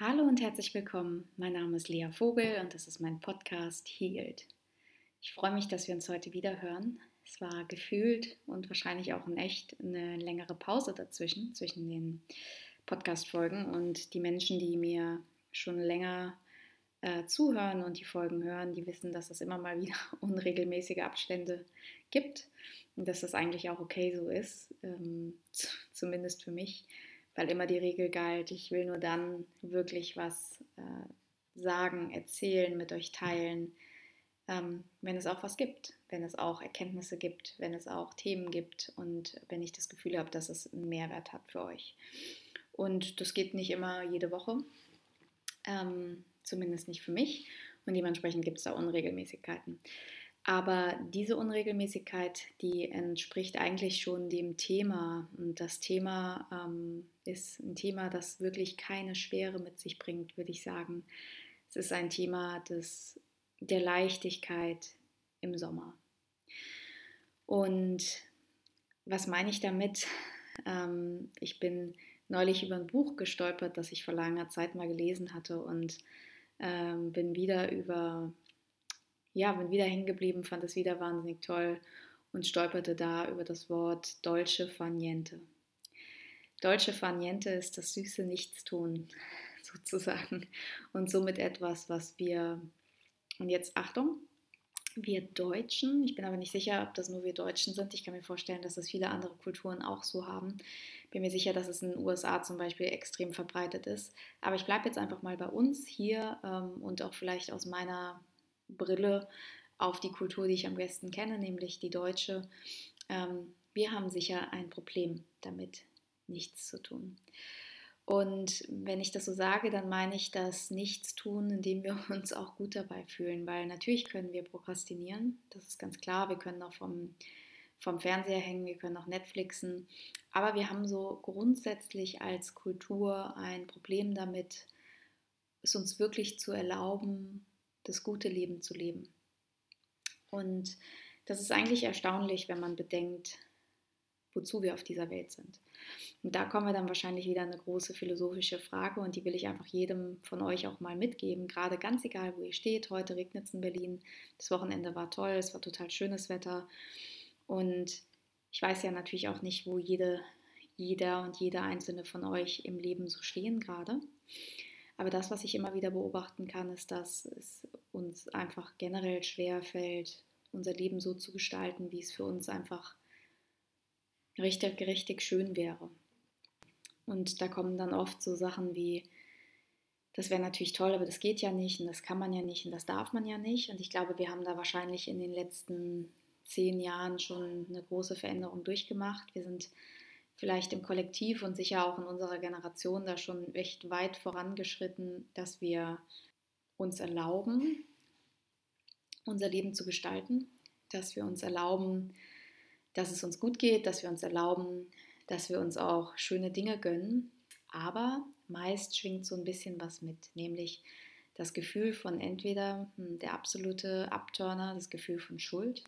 Hallo und herzlich willkommen. Mein Name ist Lea Vogel und das ist mein Podcast Healed. Ich freue mich, dass wir uns heute wieder hören. Es war gefühlt und wahrscheinlich auch in echt eine längere Pause dazwischen, zwischen den Podcast-Folgen und die Menschen, die mir schon länger äh, zuhören und die Folgen hören, die wissen, dass es immer mal wieder unregelmäßige Abstände gibt und dass das eigentlich auch okay so ist, ähm, zumindest für mich weil immer die Regel galt, ich will nur dann wirklich was äh, sagen, erzählen, mit euch teilen, ähm, wenn es auch was gibt, wenn es auch Erkenntnisse gibt, wenn es auch Themen gibt und wenn ich das Gefühl habe, dass es einen Mehrwert hat für euch. Und das geht nicht immer jede Woche, ähm, zumindest nicht für mich. Und dementsprechend gibt es da Unregelmäßigkeiten. Aber diese Unregelmäßigkeit, die entspricht eigentlich schon dem Thema. Und das Thema ähm, ist ein Thema, das wirklich keine Schwere mit sich bringt, würde ich sagen. Es ist ein Thema des, der Leichtigkeit im Sommer. Und was meine ich damit? Ähm, ich bin neulich über ein Buch gestolpert, das ich vor langer Zeit mal gelesen hatte und ähm, bin wieder über ja, bin wieder hängen geblieben, fand es wieder wahnsinnig toll und stolperte da über das Wort Dolce Faniente. Dolce Faniente ist das süße Nichtstun sozusagen und somit etwas, was wir, und jetzt Achtung, wir Deutschen, ich bin aber nicht sicher, ob das nur wir Deutschen sind, ich kann mir vorstellen, dass das viele andere Kulturen auch so haben. Bin mir sicher, dass es in den USA zum Beispiel extrem verbreitet ist. Aber ich bleibe jetzt einfach mal bei uns hier ähm, und auch vielleicht aus meiner Brille auf die Kultur, die ich am besten kenne, nämlich die deutsche. Ähm, wir haben sicher ein Problem damit, nichts zu tun. Und wenn ich das so sage, dann meine ich das Nichtstun, indem wir uns auch gut dabei fühlen, weil natürlich können wir prokrastinieren, das ist ganz klar, wir können auch vom, vom Fernseher hängen, wir können auch Netflixen, aber wir haben so grundsätzlich als Kultur ein Problem damit, es uns wirklich zu erlauben, das gute Leben zu leben. Und das ist eigentlich erstaunlich, wenn man bedenkt, wozu wir auf dieser Welt sind. Und da kommen wir dann wahrscheinlich wieder eine große philosophische Frage und die will ich einfach jedem von euch auch mal mitgeben, gerade ganz egal, wo ihr steht. Heute regnet es in Berlin, das Wochenende war toll, es war total schönes Wetter und ich weiß ja natürlich auch nicht, wo jede, jeder und jeder einzelne von euch im Leben so stehen gerade. Aber das, was ich immer wieder beobachten kann, ist, dass es uns einfach generell schwer fällt, unser Leben so zu gestalten, wie es für uns einfach richtig, richtig schön wäre. Und da kommen dann oft so Sachen wie, das wäre natürlich toll, aber das geht ja nicht und das kann man ja nicht und das darf man ja nicht. Und ich glaube, wir haben da wahrscheinlich in den letzten zehn Jahren schon eine große Veränderung durchgemacht. Wir sind vielleicht im Kollektiv und sicher auch in unserer Generation da schon echt weit vorangeschritten, dass wir uns erlauben, unser Leben zu gestalten, dass wir uns erlauben, dass es uns gut geht, dass wir uns erlauben, dass wir uns auch schöne Dinge gönnen. Aber meist schwingt so ein bisschen was mit, nämlich das Gefühl von entweder hm, der absolute Abturner, das Gefühl von Schuld.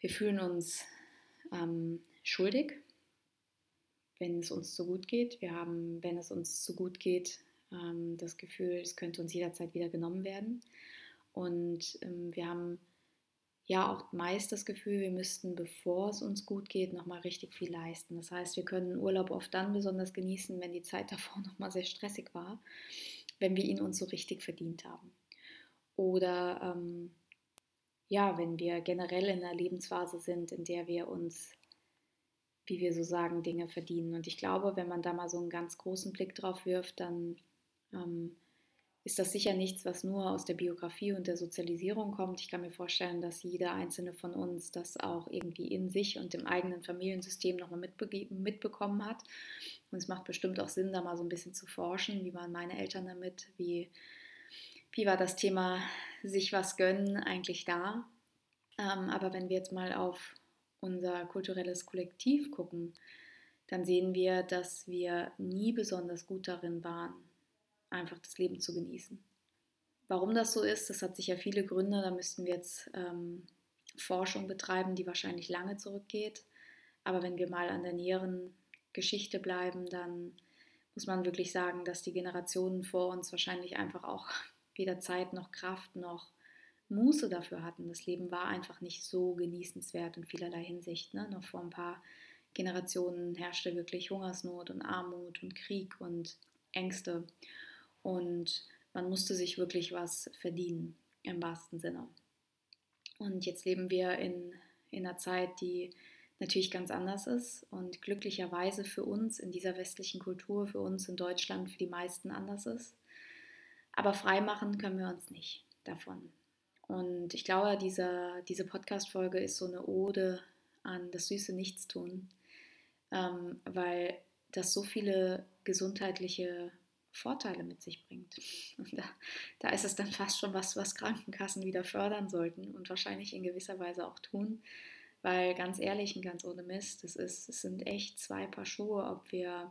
Wir fühlen uns ähm, schuldig wenn es uns zu gut geht. Wir haben, wenn es uns zu gut geht, ähm, das Gefühl, es könnte uns jederzeit wieder genommen werden. Und ähm, wir haben ja auch meist das Gefühl, wir müssten, bevor es uns gut geht, nochmal richtig viel leisten. Das heißt, wir können Urlaub oft dann besonders genießen, wenn die Zeit davor nochmal sehr stressig war, wenn wir ihn uns so richtig verdient haben. Oder ähm, ja, wenn wir generell in einer Lebensphase sind, in der wir uns wie wir so sagen, Dinge verdienen. Und ich glaube, wenn man da mal so einen ganz großen Blick drauf wirft, dann ähm, ist das sicher nichts, was nur aus der Biografie und der Sozialisierung kommt. Ich kann mir vorstellen, dass jeder einzelne von uns das auch irgendwie in sich und im eigenen Familiensystem nochmal mitbekommen hat. Und es macht bestimmt auch Sinn, da mal so ein bisschen zu forschen, wie waren meine Eltern damit, wie, wie war das Thema sich was gönnen eigentlich da. Ähm, aber wenn wir jetzt mal auf unser kulturelles Kollektiv gucken, dann sehen wir, dass wir nie besonders gut darin waren, einfach das Leben zu genießen. Warum das so ist, das hat sicher viele Gründe. Da müssten wir jetzt ähm, Forschung betreiben, die wahrscheinlich lange zurückgeht. Aber wenn wir mal an der näheren Geschichte bleiben, dann muss man wirklich sagen, dass die Generationen vor uns wahrscheinlich einfach auch weder Zeit noch Kraft noch Muße dafür hatten. Das Leben war einfach nicht so genießenswert in vielerlei Hinsicht. Ne? Noch vor ein paar Generationen herrschte wirklich Hungersnot und Armut und Krieg und Ängste. Und man musste sich wirklich was verdienen, im wahrsten Sinne. Und jetzt leben wir in, in einer Zeit, die natürlich ganz anders ist und glücklicherweise für uns in dieser westlichen Kultur, für uns in Deutschland, für die meisten anders ist. Aber frei machen können wir uns nicht davon. Und ich glaube, diese, diese Podcast-Folge ist so eine Ode an das süße Nichtstun, ähm, weil das so viele gesundheitliche Vorteile mit sich bringt. Und da, da ist es dann fast schon was, was Krankenkassen wieder fördern sollten und wahrscheinlich in gewisser Weise auch tun. Weil ganz ehrlich und ganz ohne Mist, es, ist, es sind echt zwei Paar Schuhe, ob wir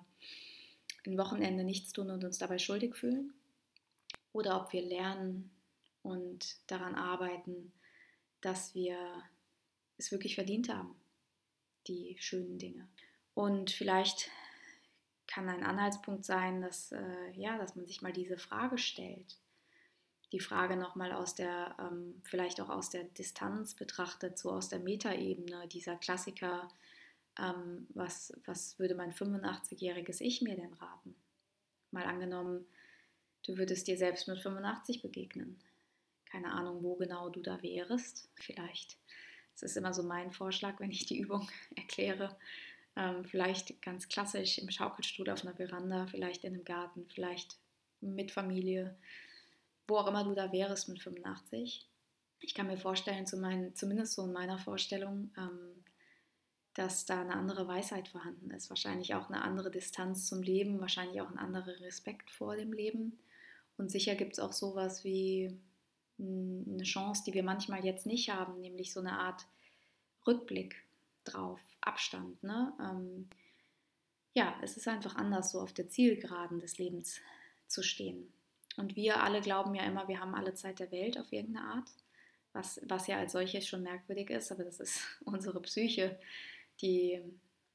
ein Wochenende nichts tun und uns dabei schuldig fühlen oder ob wir lernen und daran arbeiten, dass wir es wirklich verdient haben, die schönen Dinge. Und vielleicht kann ein Anhaltspunkt sein, dass, äh, ja, dass man sich mal diese Frage stellt. Die Frage nochmal aus der, ähm, vielleicht auch aus der Distanz betrachtet, so aus der Metaebene, dieser Klassiker, ähm, was, was würde mein 85-jähriges Ich mir denn raten? Mal angenommen, du würdest dir selbst mit 85 begegnen. Keine Ahnung, wo genau du da wärst. Vielleicht. Das ist immer so mein Vorschlag, wenn ich die Übung erkläre. Ähm, vielleicht ganz klassisch im Schaukelstuhl auf einer Veranda, vielleicht in einem Garten, vielleicht mit Familie, wo auch immer du da wärst mit 85. Ich kann mir vorstellen, zu mein, zumindest so in meiner Vorstellung, ähm, dass da eine andere Weisheit vorhanden ist. Wahrscheinlich auch eine andere Distanz zum Leben, wahrscheinlich auch ein anderer Respekt vor dem Leben. Und sicher gibt es auch sowas wie eine Chance, die wir manchmal jetzt nicht haben, nämlich so eine Art Rückblick drauf, Abstand. Ne? Ähm, ja, es ist einfach anders, so auf der Zielgeraden des Lebens zu stehen. Und wir alle glauben ja immer, wir haben alle Zeit der Welt auf irgendeine Art, was, was ja als solches schon merkwürdig ist, aber das ist unsere Psyche, die,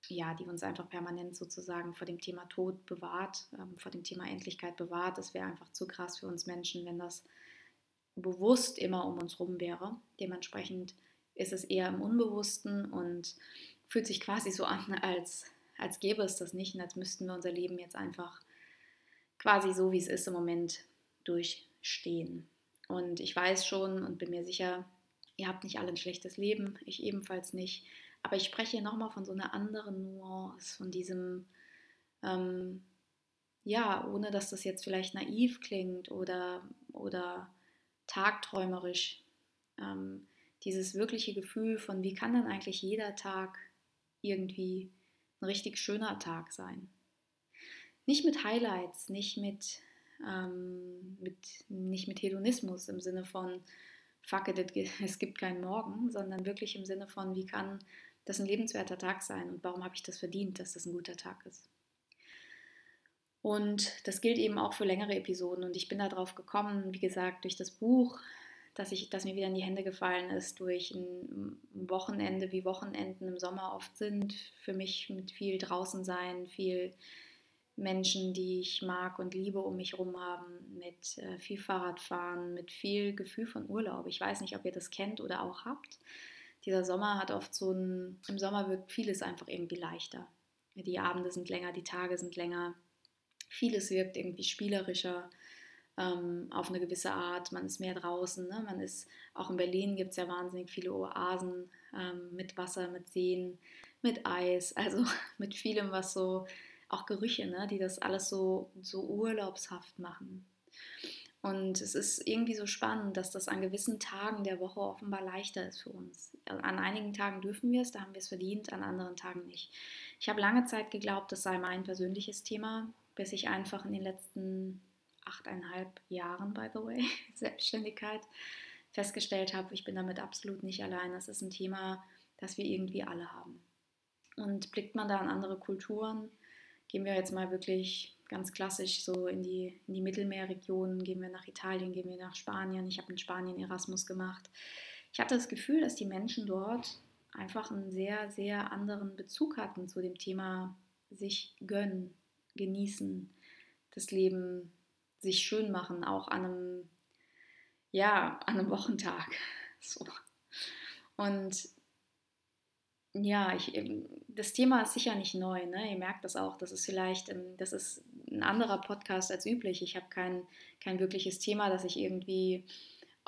ja, die uns einfach permanent sozusagen vor dem Thema Tod bewahrt, ähm, vor dem Thema Endlichkeit bewahrt. Das wäre einfach zu krass für uns Menschen, wenn das bewusst immer um uns rum wäre. Dementsprechend ist es eher im Unbewussten und fühlt sich quasi so an, als, als gäbe es das nicht und als müssten wir unser Leben jetzt einfach quasi so, wie es ist im Moment durchstehen. Und ich weiß schon und bin mir sicher, ihr habt nicht alle ein schlechtes Leben, ich ebenfalls nicht. Aber ich spreche hier nochmal von so einer anderen Nuance, von diesem, ähm, ja, ohne dass das jetzt vielleicht naiv klingt oder, oder tagträumerisch. Ähm, dieses wirkliche Gefühl von, wie kann dann eigentlich jeder Tag irgendwie ein richtig schöner Tag sein. Nicht mit Highlights, nicht mit, ähm, mit, nicht mit Hedonismus im Sinne von, fuck it, es gibt keinen Morgen, sondern wirklich im Sinne von, wie kann das ein lebenswerter Tag sein und warum habe ich das verdient, dass das ein guter Tag ist. Und das gilt eben auch für längere Episoden. Und ich bin darauf gekommen, wie gesagt, durch das Buch, ich, dass mir wieder in die Hände gefallen ist durch ein Wochenende, wie Wochenenden im Sommer oft sind. Für mich mit viel draußen sein, viel Menschen, die ich mag und liebe, um mich herum haben, mit äh, viel Fahrradfahren, mit viel Gefühl von Urlaub. Ich weiß nicht, ob ihr das kennt oder auch habt. Dieser Sommer hat oft so ein, im Sommer wirkt vieles einfach irgendwie leichter. Die Abende sind länger, die Tage sind länger. Vieles wirkt irgendwie spielerischer ähm, auf eine gewisse Art. Man ist mehr draußen. Ne? Man ist, auch in Berlin gibt es ja wahnsinnig viele Oasen ähm, mit Wasser, mit Seen, mit Eis, also mit vielem, was so, auch Gerüche, ne? die das alles so, so urlaubshaft machen. Und es ist irgendwie so spannend, dass das an gewissen Tagen der Woche offenbar leichter ist für uns. An einigen Tagen dürfen wir es, da haben wir es verdient, an anderen Tagen nicht. Ich habe lange Zeit geglaubt, das sei mein persönliches Thema, bis ich einfach in den letzten achteinhalb Jahren, by the way, Selbstständigkeit, festgestellt habe, ich bin damit absolut nicht allein. Das ist ein Thema, das wir irgendwie alle haben. Und blickt man da an andere Kulturen, gehen wir jetzt mal wirklich ganz klassisch so in die, in die Mittelmeerregionen, gehen wir nach Italien, gehen wir nach Spanien. Ich habe in Spanien Erasmus gemacht. Ich hatte das Gefühl, dass die Menschen dort einfach einen sehr, sehr anderen Bezug hatten zu dem Thema sich gönnen, genießen, das Leben sich schön machen, auch an einem, ja, an einem Wochentag. So. Und ja, ich, ähm, das Thema ist sicher nicht neu. Ne? Ihr merkt das auch. Das ist vielleicht, das ist ein anderer Podcast als üblich. Ich habe kein, kein wirkliches Thema, das ich irgendwie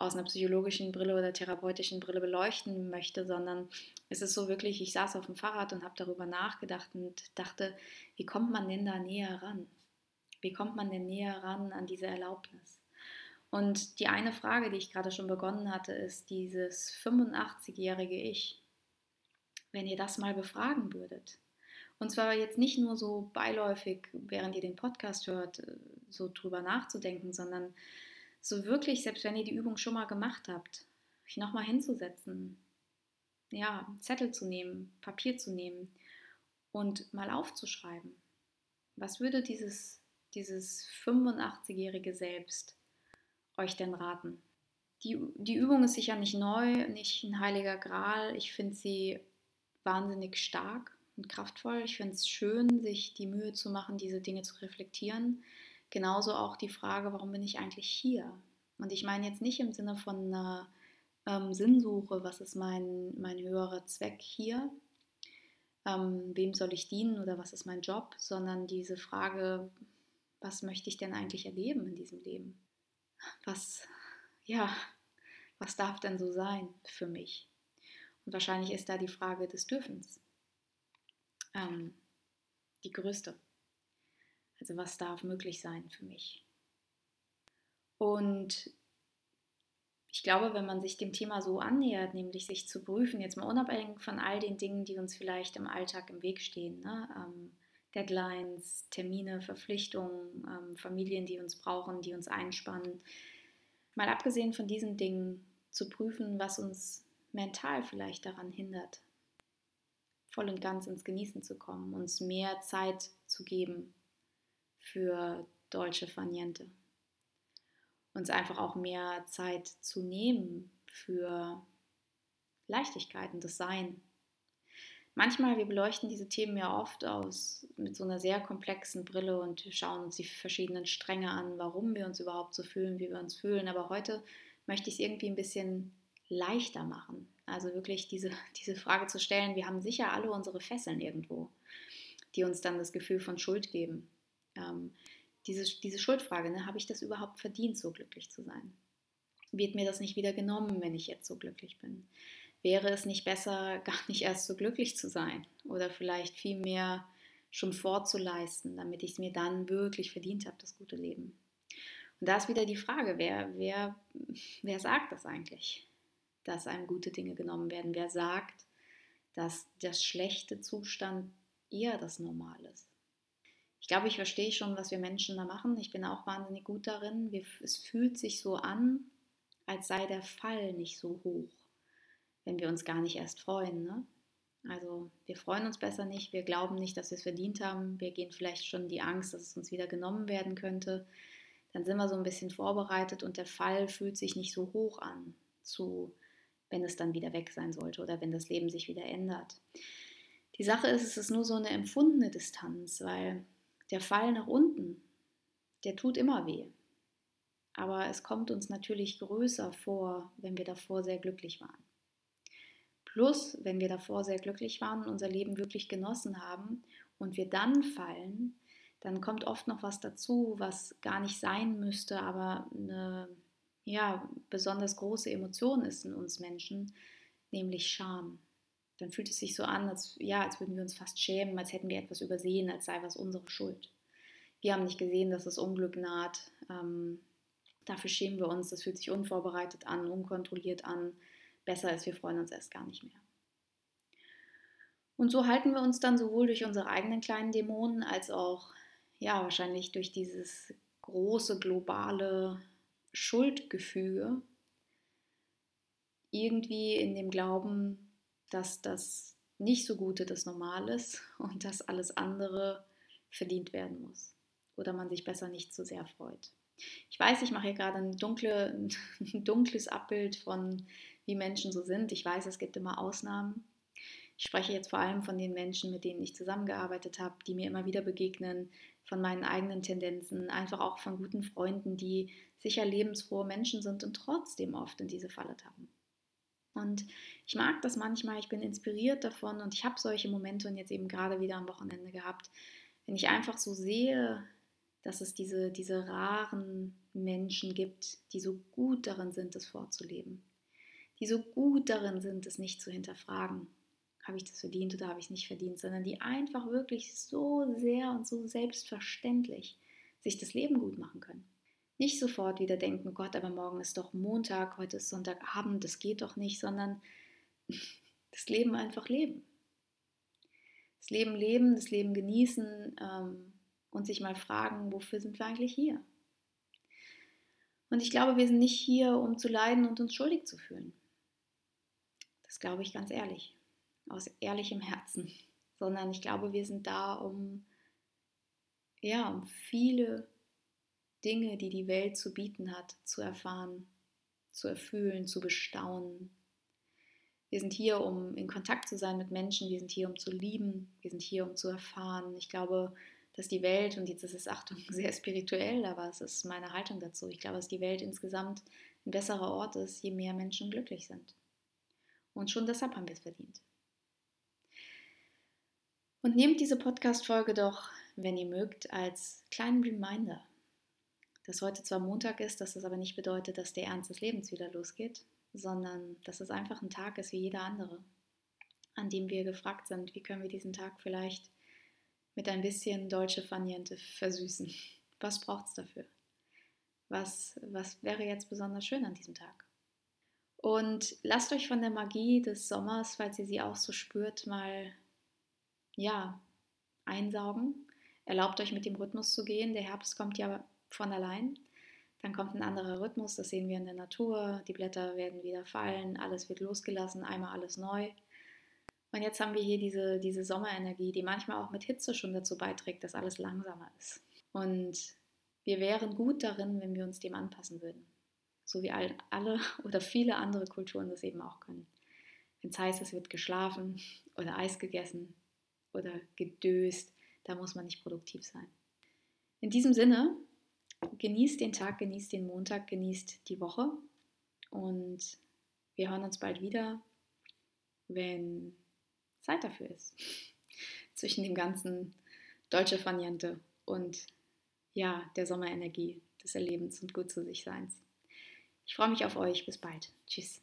aus einer psychologischen Brille oder therapeutischen Brille beleuchten möchte, sondern es ist so wirklich, ich saß auf dem Fahrrad und habe darüber nachgedacht und dachte, wie kommt man denn da näher ran? Wie kommt man denn näher ran an diese Erlaubnis? Und die eine Frage, die ich gerade schon begonnen hatte, ist dieses 85-jährige Ich. Wenn ihr das mal befragen würdet. Und zwar jetzt nicht nur so beiläufig, während ihr den Podcast hört, so drüber nachzudenken, sondern so wirklich, selbst wenn ihr die Übung schon mal gemacht habt, euch nochmal hinzusetzen, ja, Zettel zu nehmen, Papier zu nehmen und mal aufzuschreiben. Was würde dieses, dieses 85-jährige Selbst euch denn raten? Die, die Übung ist sicher nicht neu, nicht ein heiliger Gral. Ich finde sie wahnsinnig stark und kraftvoll. Ich finde es schön, sich die Mühe zu machen, diese Dinge zu reflektieren. Genauso auch die Frage, warum bin ich eigentlich hier? Und ich meine jetzt nicht im Sinne von einer ähm, Sinnsuche, was ist mein, mein höherer Zweck hier, ähm, wem soll ich dienen oder was ist mein Job, sondern diese Frage, was möchte ich denn eigentlich erleben in diesem Leben? Was, ja, was darf denn so sein für mich? Und wahrscheinlich ist da die Frage des Dürfens ähm, die größte. Also was darf möglich sein für mich? Und ich glaube, wenn man sich dem Thema so annähert, nämlich sich zu prüfen, jetzt mal unabhängig von all den Dingen, die uns vielleicht im Alltag im Weg stehen, ne? ähm, Deadlines, Termine, Verpflichtungen, ähm, Familien, die uns brauchen, die uns einspannen, mal abgesehen von diesen Dingen zu prüfen, was uns mental vielleicht daran hindert, voll und ganz ins Genießen zu kommen, uns mehr Zeit zu geben für Deutsche Faniente. Uns einfach auch mehr Zeit zu nehmen für Leichtigkeit und das Sein. Manchmal, wir beleuchten diese Themen ja oft aus mit so einer sehr komplexen Brille und schauen uns die verschiedenen Stränge an, warum wir uns überhaupt so fühlen, wie wir uns fühlen. Aber heute möchte ich es irgendwie ein bisschen leichter machen. Also wirklich diese, diese Frage zu stellen, wir haben sicher alle unsere Fesseln irgendwo, die uns dann das Gefühl von Schuld geben. Ähm, diese, diese Schuldfrage, ne, habe ich das überhaupt verdient, so glücklich zu sein? Wird mir das nicht wieder genommen, wenn ich jetzt so glücklich bin? Wäre es nicht besser, gar nicht erst so glücklich zu sein oder vielleicht viel mehr schon vorzuleisten, damit ich es mir dann wirklich verdient habe, das gute Leben? Und da ist wieder die Frage, wer, wer, wer sagt das eigentlich, dass einem gute Dinge genommen werden? Wer sagt, dass das schlechte Zustand eher das Normal ist? Ich glaube, ich verstehe schon, was wir Menschen da machen. Ich bin auch wahnsinnig gut darin. Wir, es fühlt sich so an, als sei der Fall nicht so hoch, wenn wir uns gar nicht erst freuen. Ne? Also wir freuen uns besser nicht, wir glauben nicht, dass wir es verdient haben. Wir gehen vielleicht schon die Angst, dass es uns wieder genommen werden könnte. Dann sind wir so ein bisschen vorbereitet und der Fall fühlt sich nicht so hoch an, zu, wenn es dann wieder weg sein sollte oder wenn das Leben sich wieder ändert. Die Sache ist, es ist nur so eine empfundene Distanz, weil der Fall nach unten, der tut immer weh. Aber es kommt uns natürlich größer vor, wenn wir davor sehr glücklich waren. Plus, wenn wir davor sehr glücklich waren und unser Leben wirklich genossen haben und wir dann fallen, dann kommt oft noch was dazu, was gar nicht sein müsste, aber eine ja, besonders große Emotion ist in uns Menschen, nämlich Scham. Dann fühlt es sich so an, als, ja, als würden wir uns fast schämen, als hätten wir etwas übersehen, als sei was unsere Schuld. Wir haben nicht gesehen, dass das Unglück naht. Ähm, dafür schämen wir uns. Das fühlt sich unvorbereitet an, unkontrolliert an. Besser ist, wir freuen uns erst gar nicht mehr. Und so halten wir uns dann sowohl durch unsere eigenen kleinen Dämonen als auch, ja, wahrscheinlich durch dieses große globale Schuldgefüge irgendwie in dem Glauben, dass das nicht so Gute das Normal ist und dass alles andere verdient werden muss oder man sich besser nicht so sehr freut. Ich weiß, ich mache hier gerade ein, dunkle, ein dunkles Abbild von, wie Menschen so sind. Ich weiß, es gibt immer Ausnahmen. Ich spreche jetzt vor allem von den Menschen, mit denen ich zusammengearbeitet habe, die mir immer wieder begegnen, von meinen eigenen Tendenzen, einfach auch von guten Freunden, die sicher lebensfrohe Menschen sind und trotzdem oft in diese Falle tappen. Und ich mag das manchmal, ich bin inspiriert davon und ich habe solche Momente und jetzt eben gerade wieder am Wochenende gehabt, wenn ich einfach so sehe, dass es diese, diese raren Menschen gibt, die so gut darin sind, es vorzuleben, die so gut darin sind, es nicht zu hinterfragen, habe ich das verdient oder habe ich es nicht verdient, sondern die einfach wirklich so sehr und so selbstverständlich sich das Leben gut machen können. Nicht sofort wieder denken, oh Gott, aber morgen ist doch Montag, heute ist Sonntagabend, das geht doch nicht, sondern das Leben einfach leben. Das Leben leben, das Leben genießen ähm, und sich mal fragen, wofür sind wir eigentlich hier? Und ich glaube, wir sind nicht hier, um zu leiden und uns schuldig zu fühlen. Das glaube ich ganz ehrlich aus ehrlichem Herzen, sondern ich glaube, wir sind da, um, ja, um viele Dinge, die die Welt zu bieten hat, zu erfahren, zu erfüllen, zu bestaunen. Wir sind hier, um in Kontakt zu sein mit Menschen, wir sind hier, um zu lieben, wir sind hier, um zu erfahren. Ich glaube, dass die Welt, und jetzt ist es Achtung sehr spirituell, aber es ist meine Haltung dazu, ich glaube, dass die Welt insgesamt ein besserer Ort ist, je mehr Menschen glücklich sind. Und schon deshalb haben wir es verdient. Und nehmt diese Podcast-Folge doch, wenn ihr mögt, als kleinen Reminder, dass heute zwar Montag ist, dass das aber nicht bedeutet, dass der Ernst des Lebens wieder losgeht, sondern dass es einfach ein Tag ist wie jeder andere, an dem wir gefragt sind, wie können wir diesen Tag vielleicht mit ein bisschen deutsche Faniente versüßen. Was braucht es dafür? Was, was wäre jetzt besonders schön an diesem Tag? Und lasst euch von der Magie des Sommers, falls ihr sie auch so spürt, mal ja, einsaugen. Erlaubt euch mit dem Rhythmus zu gehen. Der Herbst kommt ja von allein. Dann kommt ein anderer Rhythmus, das sehen wir in der Natur. Die Blätter werden wieder fallen, alles wird losgelassen, einmal alles neu. Und jetzt haben wir hier diese, diese Sommerenergie, die manchmal auch mit Hitze schon dazu beiträgt, dass alles langsamer ist. Und wir wären gut darin, wenn wir uns dem anpassen würden. So wie alle oder viele andere Kulturen das eben auch können. Wenn es heißt, es wird geschlafen oder Eis gegessen, oder gedöst. Da muss man nicht produktiv sein. In diesem Sinne, genießt den Tag, genießt den Montag, genießt die Woche und wir hören uns bald wieder, wenn Zeit dafür ist. Zwischen dem ganzen deutsche Faniente und ja, der Sommerenergie des Erlebens und gut zu sich Seins. Ich freue mich auf euch. Bis bald. Tschüss.